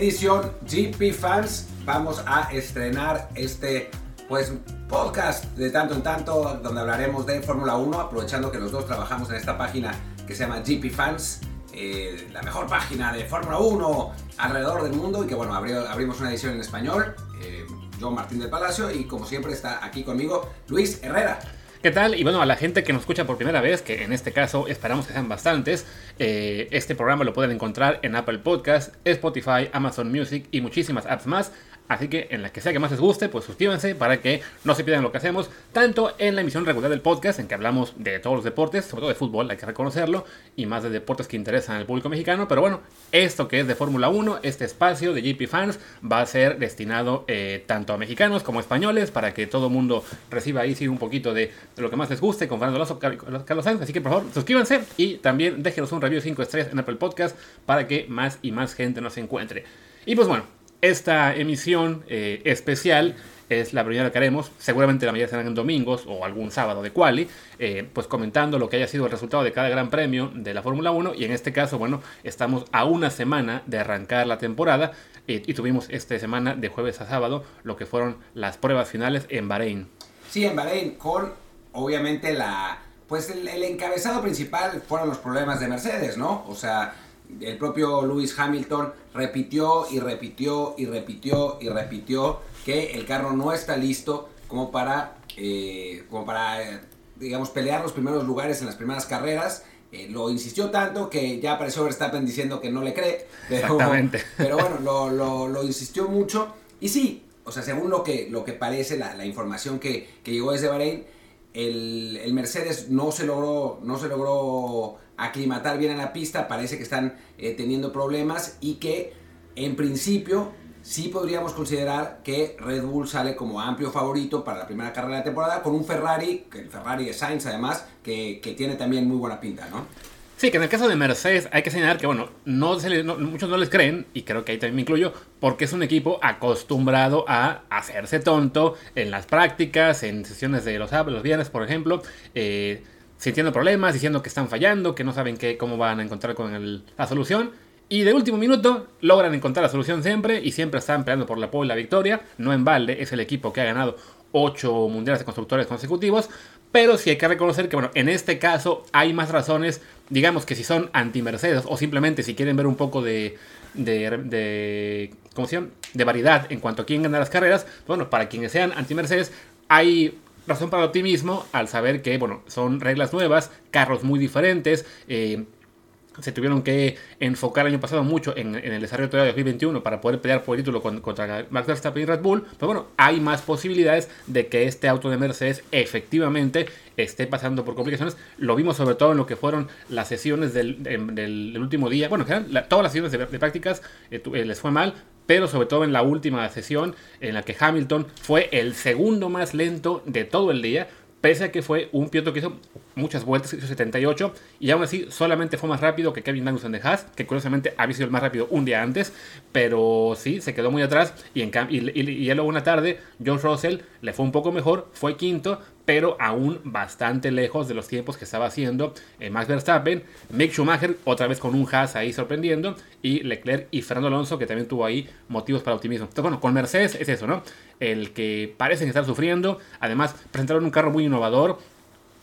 edición GP Fans. Vamos a estrenar este pues podcast de tanto en tanto donde hablaremos de Fórmula 1, aprovechando que los dos trabajamos en esta página que se llama GP Fans, eh, la mejor página de Fórmula 1 alrededor del mundo y que bueno, abrimos una edición en español. Eh, yo, Martín del Palacio, y como siempre está aquí conmigo Luis Herrera. ¿Qué tal? Y bueno, a la gente que nos escucha por primera vez, que en este caso esperamos que sean bastantes, eh, este programa lo pueden encontrar en Apple Podcast, Spotify, Amazon Music y muchísimas apps más. Así que en la que sea que más les guste, pues suscríbanse para que no se pierdan lo que hacemos, tanto en la emisión regular del podcast, en que hablamos de todos los deportes, sobre todo de fútbol, hay que reconocerlo, y más de deportes que interesan al público mexicano. Pero bueno, esto que es de Fórmula 1, este espacio de GP Fans, va a ser destinado eh, tanto a mexicanos como a españoles, para que todo mundo reciba ahí sí, un poquito de, lo que más les guste, con Fernando Lazo, Carlos Sánchez. Así que por favor, suscríbanse y también déjenos un review de 5 estrellas en Apple Podcast para que más y más gente nos encuentre. Y pues bueno, esta emisión eh, especial es la primera que haremos, seguramente la mayoría serán en domingos o algún sábado de quali, eh, pues comentando lo que haya sido el resultado de cada gran premio de la Fórmula 1 y en este caso, bueno, estamos a una semana de arrancar la temporada eh, y tuvimos esta semana de jueves a sábado lo que fueron las pruebas finales en Bahrein. Sí, en Bahrein con obviamente la... Pues el, el encabezado principal fueron los problemas de Mercedes, ¿no? O sea, el propio Lewis Hamilton repitió y repitió y repitió y repitió que el carro no está listo como para, eh, como para digamos, pelear los primeros lugares en las primeras carreras. Eh, lo insistió tanto que ya apareció Verstappen diciendo que no le cree. Pero, Exactamente. Pero bueno, lo, lo, insistió mucho. Y sí, o sea, según lo que, lo que parece, la, la información que, que, llegó desde Bahrein, el, el, Mercedes no se logró, no se logró aclimatar bien en la pista, parece que están eh, teniendo problemas y que en principio sí podríamos considerar que Red Bull sale como amplio favorito para la primera carrera de la temporada con un Ferrari, que el Ferrari de Sainz además, que, tiene también muy buena pinta, ¿no? Sí, que en el caso de Mercedes hay que señalar que, bueno, no, muchos no les creen, y creo que ahí también me incluyo, porque es un equipo acostumbrado a hacerse tonto en las prácticas, en sesiones de los, los viernes, por ejemplo. Eh, sintiendo problemas, diciendo que están fallando, que no saben qué, cómo van a encontrar con la solución. Y de último minuto logran encontrar la solución siempre y siempre están peleando por la pole y la victoria. No en balde, es el equipo que ha ganado 8 mundiales de constructores consecutivos. Pero sí hay que reconocer que, bueno, en este caso hay más razones, digamos que si son anti-Mercedes o simplemente si quieren ver un poco de, de, de, ¿cómo se llama? de variedad en cuanto a quién gana las carreras, bueno, para quienes sean anti-Mercedes, hay razón para el optimismo al saber que, bueno, son reglas nuevas, carros muy diferentes, eh, se tuvieron que enfocar el año pasado mucho en, el desarrollo de 2021 para poder pelear por el título contra Max Verstappen y Red Bull. Pero bueno, hay más posibilidades de que este auto de Mercedes efectivamente esté pasando por complicaciones. Lo vimos sobre todo en lo que fueron las sesiones del, último día. Bueno, todas las sesiones de, prácticas eh, eh, les fue mal, pero sobre todo en la última sesión en la que Hamilton fue el segundo más lento de todo el día, pese a que fue un piloto que hizo muchas vueltas, hizo 78, y aún así solamente fue más rápido que Kevin Magnussen de Haas, que curiosamente había sido el más rápido un día antes, pero sí, se quedó muy atrás, y, en y, y, y luego una tarde, John Russell le fue un poco mejor, fue quinto, pero aún bastante lejos de los tiempos que estaba haciendo eh, Max Verstappen, Mick Schumacher otra vez con un Haas ahí sorprendiendo y Leclerc y Fernando Alonso que también tuvo ahí motivos para optimismo. Entonces bueno, con Mercedes es eso, ¿no? El que parecen estar sufriendo, además presentaron un carro muy innovador,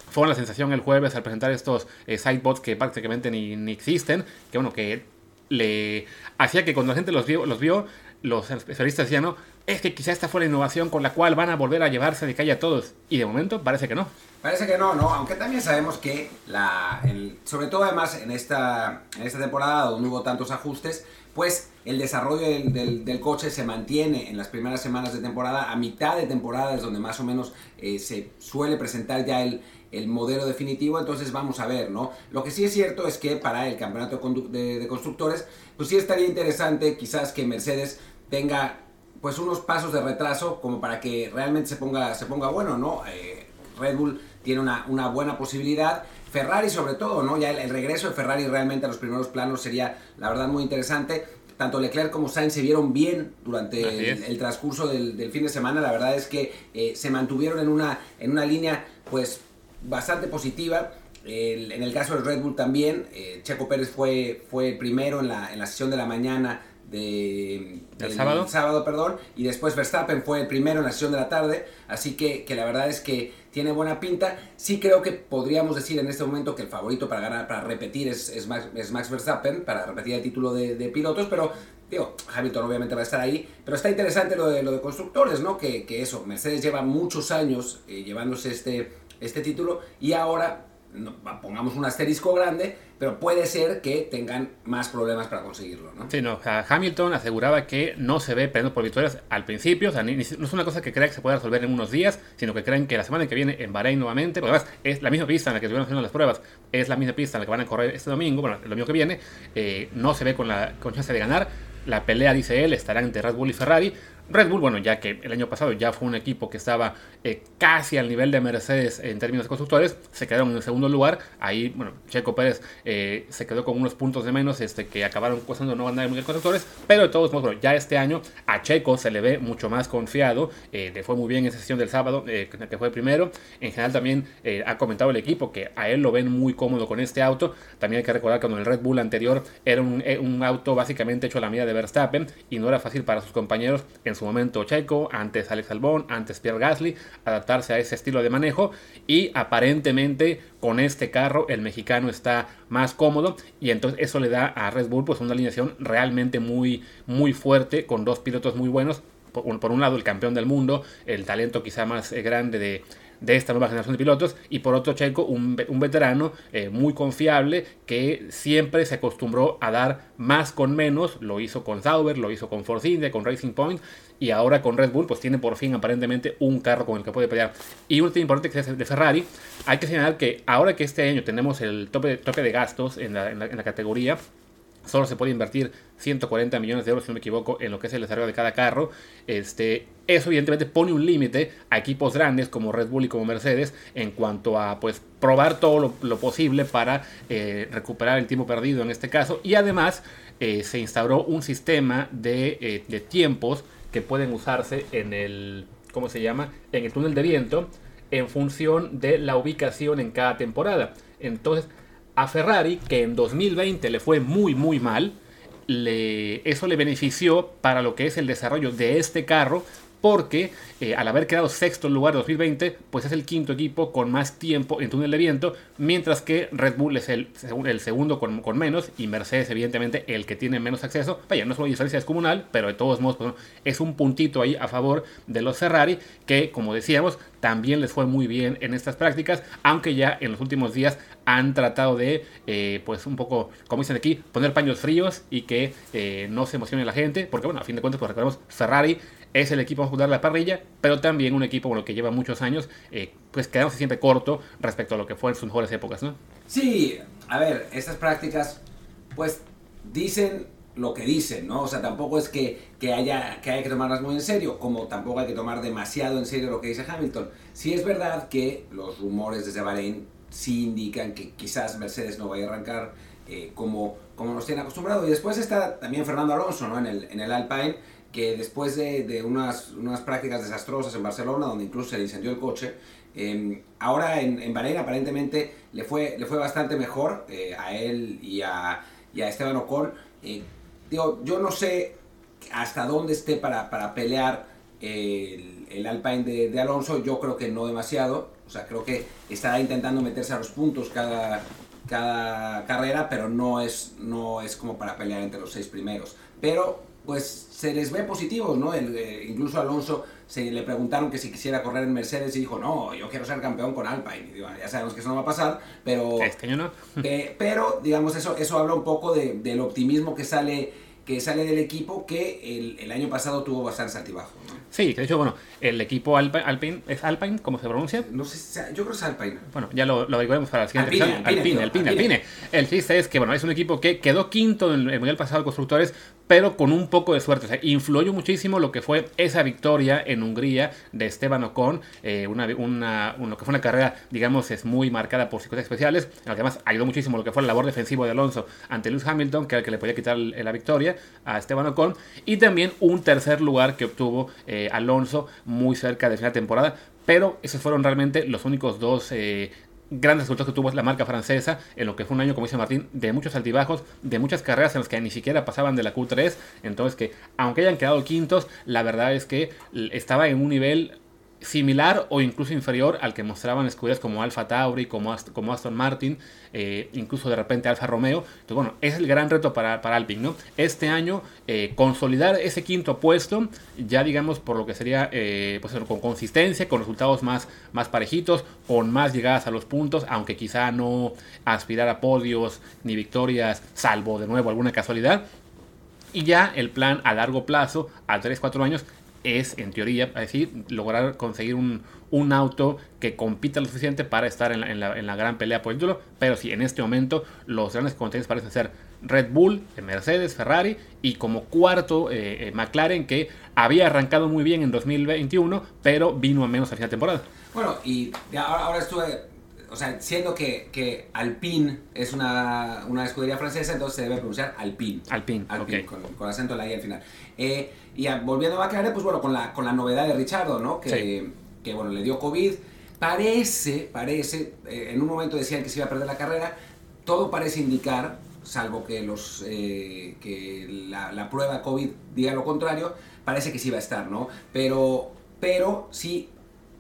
fue la sensación el jueves al presentar estos eh, sidebots que prácticamente ni, ni, existen, que bueno, que le hacía que cuando la gente los vio, los vio los especialistas decían, no, es que quizá esta fue la innovación con la cual van a volver a llevarse de calle a todos. Y de momento parece que no. Parece que no, ¿no? Aunque también sabemos que, la, sobre todo además en esta, en esta temporada donde hubo tantos ajustes, pues el desarrollo del, del, coche se mantiene en las primeras semanas de temporada, a mitad de temporada es donde más o menos eh, se suele presentar ya el, el, modelo definitivo, entonces vamos a ver, ¿no? Lo que sí es cierto es que para el campeonato de, de constructores, pues sí estaría interesante quizás que Mercedes tenga pues unos pasos de retraso como para que realmente se ponga, se ponga bueno, ¿no? Eh, Red Bull tiene una, una, buena posibilidad. Ferrari sobre todo, ¿no? Ya el, regreso de Ferrari realmente a los primeros planos sería, la verdad, muy interesante. Tanto Leclerc como Sainz se vieron bien durante el, transcurso del, fin de semana. La verdad es que eh, se mantuvieron en una, en una línea, pues, bastante positiva. en el caso del Red Bull también, eh, Checo Pérez fue, fue el primero en la, en la sesión de la mañana de, ¿Del sábado? sábado, perdón, y después Verstappen fue el primero en la sesión de la tarde, así que, que la verdad es que tiene buena pinta. Sí creo que podríamos decir en este momento que el favorito para ganar, para repetir es, es, Max, es Max Verstappen, para repetir el título de, de, pilotos, pero digo, Hamilton obviamente va a estar ahí, pero está interesante lo de, lo de constructores, ¿no? Que, que eso, Mercedes lleva muchos años eh, llevándose este, este título y ahora no, pongamos un asterisco grande, pero puede ser que tengan más problemas para conseguirlo, ¿no? Sí, no, Hamilton aseguraba que no se ve peleando por victorias al principio, o sea, ni, ni, no es una cosa que crea que se pueda resolver en unos días, sino que creen que la semana que viene en Bahrein nuevamente, porque además es la misma pista en la que estuvieron haciendo las pruebas, es la misma pista en la que van a correr este domingo, bueno, el domingo que viene, eh, no se ve con la con de ganar, la pelea, dice él, estará entre Red Bull y Ferrari, Red Bull, bueno, ya que el año pasado ya fue un equipo que estaba eh, casi al nivel de Mercedes en términos de constructores, se quedaron en el segundo lugar. Ahí, bueno, Checo Pérez eh, se quedó con unos puntos de menos este, que acabaron costando no ganar en Mundial Constructores. Pero de todos modos, bueno, ya este año a Checo se le ve mucho más confiado. Eh, le fue muy bien en sesión del sábado, que fue primero. En general, también ha comentado el equipo que a él lo ven muy cómodo con este auto. También hay que recordar que cuando el Red Bull anterior era un, un auto básicamente hecho a la medida de Verstappen y no era fácil para sus compañeros en su momento Checo, antes Alex Albon, antes Pierre Gasly, adaptarse a ese estilo de manejo. Y aparentemente con este carro el mexicano está más cómodo. Y entonces eso le da a Red Bull pues una alineación realmente muy muy fuerte con dos pilotos muy buenos. Por, por un lado el campeón del mundo, el talento quizá más grande de de esta nueva generación de pilotos y por otro Checo un, un veterano eh, muy confiable que siempre se acostumbró a dar más con menos, lo hizo con Sauber, lo hizo con Force India, con Racing Point y ahora con Red Bull pues tiene por fin aparentemente un carro con el que puede pelear. Y un tema importante que es de Ferrari, hay que señalar que ahora que este año tenemos el tope, tope de gastos en la, en la, en la categoría, solo se puede invertir 140 millones de euros, si no me equivoco, en lo que es el desarrollo de cada carro. Este, eso evidentemente pone un límite a equipos grandes como Red Bull y como Mercedes en cuanto a pues probar todo lo, posible para eh, recuperar el tiempo perdido en este caso. Y además eh, se instauró un sistema de, eh, de, tiempos que pueden usarse en el, ¿cómo se llama? En el túnel de viento en función de la ubicación en cada temporada. Entonces, a Ferrari, que en 2020 le fue muy muy mal, le, eso le benefició para lo que es el desarrollo de este carro, porque eh, al haber quedado sexto en lugar de 2020, pues es el quinto equipo con más tiempo en túnel de viento, mientras que Red Bull es el, segundo con, con, menos y Mercedes evidentemente el que tiene menos acceso. Vaya, no es una diferencia descomunal, pero de todos modos pues, es un puntito ahí a favor de los Ferrari, que como decíamos, también les fue muy bien en estas prácticas, aunque ya en los últimos días han tratado de, eh, pues un poco, como dicen aquí, poner paños fríos y que eh, no se emocione la gente, porque bueno, a fin de cuentas, pues recordemos, Ferrari es el equipo a jugar la parrilla, pero también un equipo bueno, que lleva muchos años, eh, pues quedándose siempre corto respecto a lo que fue en sus mejores épocas, ¿no? Sí, a ver, estas prácticas, pues dicen lo que dicen, ¿no? O sea, tampoco es que, que, haya, que haya que tomarlas muy en serio, como tampoco hay que tomar demasiado en serio lo que dice Hamilton. Sí es verdad que los rumores desde Bahrein sí indican que quizás Mercedes no vaya a arrancar eh, como, como nos tiene acostumbrado. Y después está también Fernando Alonso, ¿no? En el, en el Alpine que después de, de unas, unas, prácticas desastrosas en Barcelona, donde incluso se le incendió el coche, eh, ahora en, en, Bahrein aparentemente le fue, le fue bastante mejor eh, a él y a, y a Esteban Ocon. Eh, digo, yo no sé hasta dónde esté para, para pelear el, el, Alpine de, de, Alonso, yo creo que no demasiado, o sea, creo que estará intentando meterse a los puntos cada, cada carrera, pero no es, no es como para pelear entre los seis primeros. Pero pues se les ve positivos, ¿no? El, eh, incluso Alonso se le preguntaron que si quisiera correr en Mercedes y dijo, no, yo quiero ser campeón con Alpine. Y digo, ya sabemos que eso no va a pasar, pero... Este año no. eh, pero, digamos, eso, eso habla un poco de, del optimismo que sale, que sale del equipo que el, el año pasado tuvo bastantes altibajos, ¿no? Sí, de hecho, bueno, el equipo Alpine, Alpine ¿es Alpine? ¿Cómo se pronuncia? No sé, yo creo que es Alpine. Bueno, ya lo, lo averiguaremos para la siguiente Alpine, Alpine, Alpine, Alpine, Alpine. El chiste es que, bueno, es un equipo que quedó quinto en el Mundial pasado de Constructores, pero con un poco de suerte. O sea, influyó muchísimo lo que fue esa victoria en Hungría de Esteban Ocon, eh, una, una, una, que fue una carrera, digamos, es muy marcada por circunstancias especiales, en la que además ayudó muchísimo lo que fue la labor defensiva de Alonso ante Lewis Hamilton, que era el que le podía quitar la victoria a Esteban Ocon, y también un tercer lugar que obtuvo eh, Alonso muy cerca de final de temporada, pero esos fueron realmente los únicos dos eh, grandes resultados que tuvo la marca francesa en lo que fue un año, como dice Martín, de muchos altibajos, de muchas carreras en las que ni siquiera pasaban de la Q3. Entonces que, aunque hayan quedado quintos, la verdad es que estaba en un nivel similar o incluso inferior al que mostraban escuderías como Alfa Tauri, como, como Aston Martin, eh, incluso de repente Alfa Romeo. Entonces, bueno, es el gran reto para, para Alpine, ¿no? Este año, eh, consolidar ese quinto puesto, ya digamos por lo que sería eh, pues, con consistencia, con resultados más, más parejitos, con más llegadas a los puntos, aunque quizá no aspirar a podios ni victorias, salvo de nuevo alguna casualidad. Y ya el plan a largo plazo, a 3-4 años, es, en teoría, lograr conseguir un, auto que compita lo suficiente para estar en la, gran pelea por el título. Pero sí, en este momento los grandes contendientes parecen ser Red Bull, Mercedes, Ferrari y como cuarto eh, eh, McLaren que había arrancado muy bien en 2021, pero vino a menos a final de temporada. Bueno, y ahora estuve o sea, siendo que, que Alpine es una, una, escudería francesa, entonces se debe pronunciar Alpine. Alpine, Alpine con, con, acento en la I al final. Eh, y volviendo a McLaren, pues bueno, con la, con la novedad de Richardo, ¿no? Que, que bueno, le dio COVID. Parece, parece, eh, en un momento decían que se iba a perder la carrera, todo parece indicar, salvo que, los, eh, que la, la, prueba COVID diga lo contrario, parece que sí va a estar, ¿no? Pero, pero sí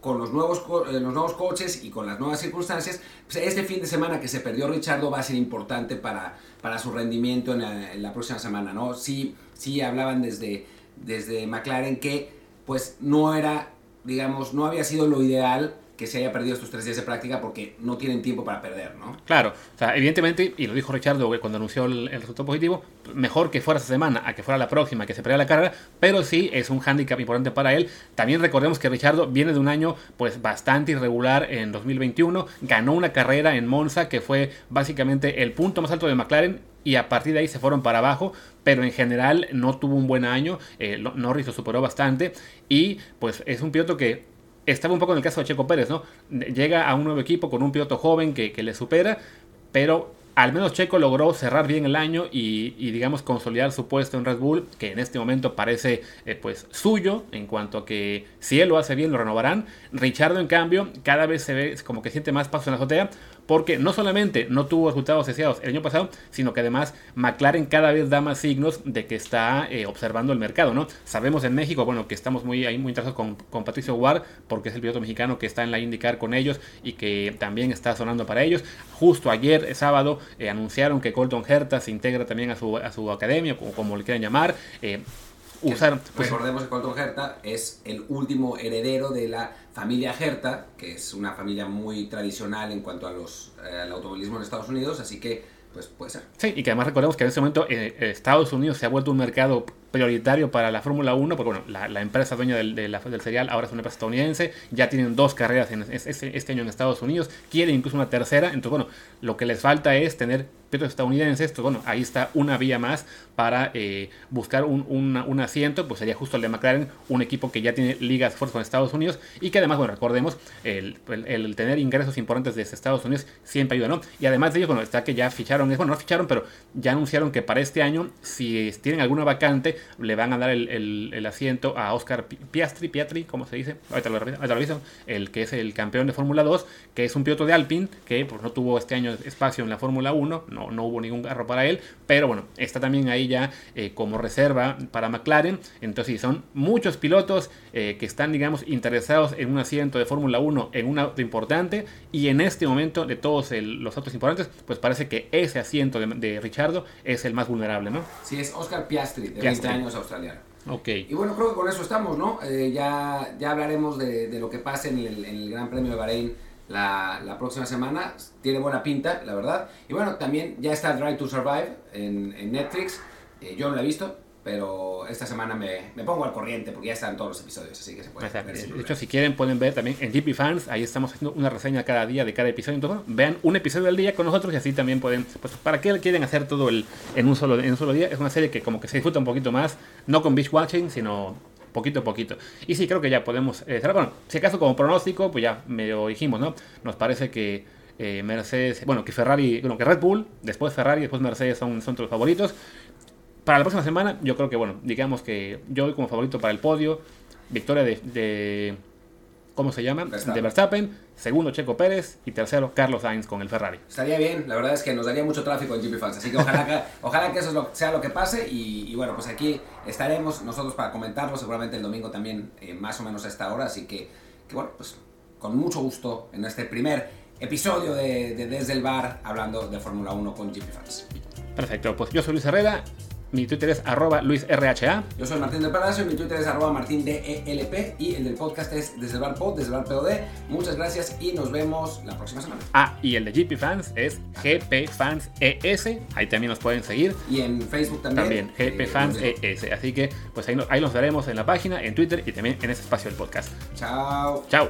con los nuevos, eh, los nuevos coches y con las nuevas circunstancias, pues, este fin de semana que se perdió Richardo va a ser importante para, para su rendimiento en la, próxima semana, ¿no? Sí, sí hablaban desde, desde McLaren que pues no era, digamos, no había sido lo ideal que se haya perdido estos tres días de práctica porque no tienen tiempo para perder, ¿no? Claro, o sea, evidentemente, y lo dijo Richardo cuando anunció el, resultado positivo, mejor que fuera esta semana a que fuera la próxima, que se perdiera la carrera, pero sí es un hándicap importante para él. También recordemos que Richardo viene de un año pues bastante irregular en 2021, ganó una carrera en Monza que fue básicamente el punto más alto de McLaren y a partir de ahí se fueron para abajo, pero en general no tuvo un buen año, eh, Norris lo superó bastante y pues es un piloto que estaba un poco en el caso de Checo Pérez, ¿no? Llega a un nuevo equipo con un piloto joven que, le supera, pero al menos Checo logró cerrar bien el año y, digamos consolidar su puesto en Red Bull, que en este momento parece eh, pues suyo, en cuanto a que si él lo hace bien lo renovarán. Richardo en cambio cada vez se ve como que siente más paso en la azotea, porque no solamente no tuvo resultados deseados el año pasado, sino que además McLaren cada vez da más signos de que está eh, observando el mercado, ¿no? Sabemos en México, bueno, que estamos muy ahí muy interesados con, con Patricio Ward, porque es el piloto mexicano que está en la IndyCar con ellos y que también está sonando para ellos. Justo ayer, sábado, eh, anunciaron que Colton Herta se integra también a su, a su academia, como, como le quieran llamar. Eh, usar, pues, recordemos que Colton Herta es el último heredero de la familia Herta, que es una familia muy tradicional en cuanto a los, eh, al automovilismo en Estados Unidos, así que pues puede ser. Sí, y que además recordemos que en este momento Estados Unidos se ha vuelto un mercado prioritario para la Fórmula 1, porque bueno, la, empresa dueña del, del serial ahora es una empresa estadounidense, ya tienen dos carreras en, este año en Estados Unidos, quieren incluso una tercera, entonces bueno, lo que les falta es tener pilotos estadounidenses, pues bueno, ahí está una vía más para eh, buscar un, un, asiento, pues sería justo el de McLaren, un equipo que ya tiene ligas fuertes con Estados Unidos y que además, bueno, recordemos, el, el, tener ingresos importantes desde Estados Unidos siempre ayuda, ¿no? Y además de ellos, bueno, está que ya ficharon, bueno, no ficharon, pero ya anunciaron que para este año, si tienen alguna vacante, le van a dar el, el, asiento a Oscar Piastri, Piatri, ¿cómo se dice? Ahorita lo, reviso, el que es el campeón de Fórmula 2, que es un piloto de Alpine, que pues, no tuvo este año espacio en la Fórmula 1, no, no hubo ningún carro para él, pero bueno, está también ahí ya eh, como reserva para McLaren. Entonces, sí, son muchos pilotos eh, que están, digamos, interesados en un asiento de Fórmula 1 en un auto importante, y en este momento, de todos los autos importantes, pues parece que ese asiento de, de Richardo es el más vulnerable, ¿no? Sí, es Oscar Piastri, de 20 años australiano. Ok. Y bueno, creo que con eso estamos, ¿no? Eh, ya, ya hablaremos de, de, lo que pase en el, en el Gran Premio de Bahrein la, la, próxima semana. Tiene buena pinta, la verdad. Y bueno, también ya está Drive to Survive en, en Netflix. Eh, yo no lo he visto, pero esta semana me, me, pongo al corriente porque ya están todos los episodios, así que se puede ver. De hecho, si quieren pueden ver también en GP Fans, ahí estamos haciendo una reseña cada día de cada episodio. Entonces, vean un episodio al día con nosotros y así también pueden, pues, ¿para qué quieren hacer todo el, en, un solo, en un solo día? Es una serie que como que se disfruta un poquito más, no con beach watching, sino poquito a poquito. Y sí, creo que ya podemos eh, Bueno, si acaso como pronóstico, pues ya medio dijimos, ¿no? Nos parece que eh, Mercedes, bueno, que Ferrari, bueno, que Red Bull, después Ferrari, después Mercedes son, son los favoritos para la próxima semana, yo creo que, bueno, digamos que yo voy como favorito para el podio. Victoria de, ¿cómo se llama? Verstappen. De Verstappen, segundo Checo Pérez y tercero Carlos Sainz con el Ferrari. Estaría bien, la verdad es que nos daría mucho tráfico en GP Fans, así que ojalá que, ojalá que eso es lo- sea lo que pase y, y bueno, pues aquí estaremos nosotros para comentarlo, seguramente el domingo también eh, más o menos a esta hora, así que, que bueno, pues con mucho gusto en este primer episodio de, de Desde el Bar hablando de Fórmula 1 con GP Fans. Perfecto, pues yo soy Luis Herrera, mi Twitter es arroba luisrha. Yo soy Martín del Palacio, mi Twitter es arroba martindelp y el del podcast es Desde el Bar Pod, Desde el Bar POD. Muchas gracias y nos vemos la próxima semana. Ah, y el de GP Fans es GP Fans ES, ahí también nos pueden seguir. Y en Facebook también. También, GP eh, Fans vemos. ES. Así que pues ahí, ahí nos veremos en la página, en Twitter y también en ese espacio del podcast. Chao. Chao.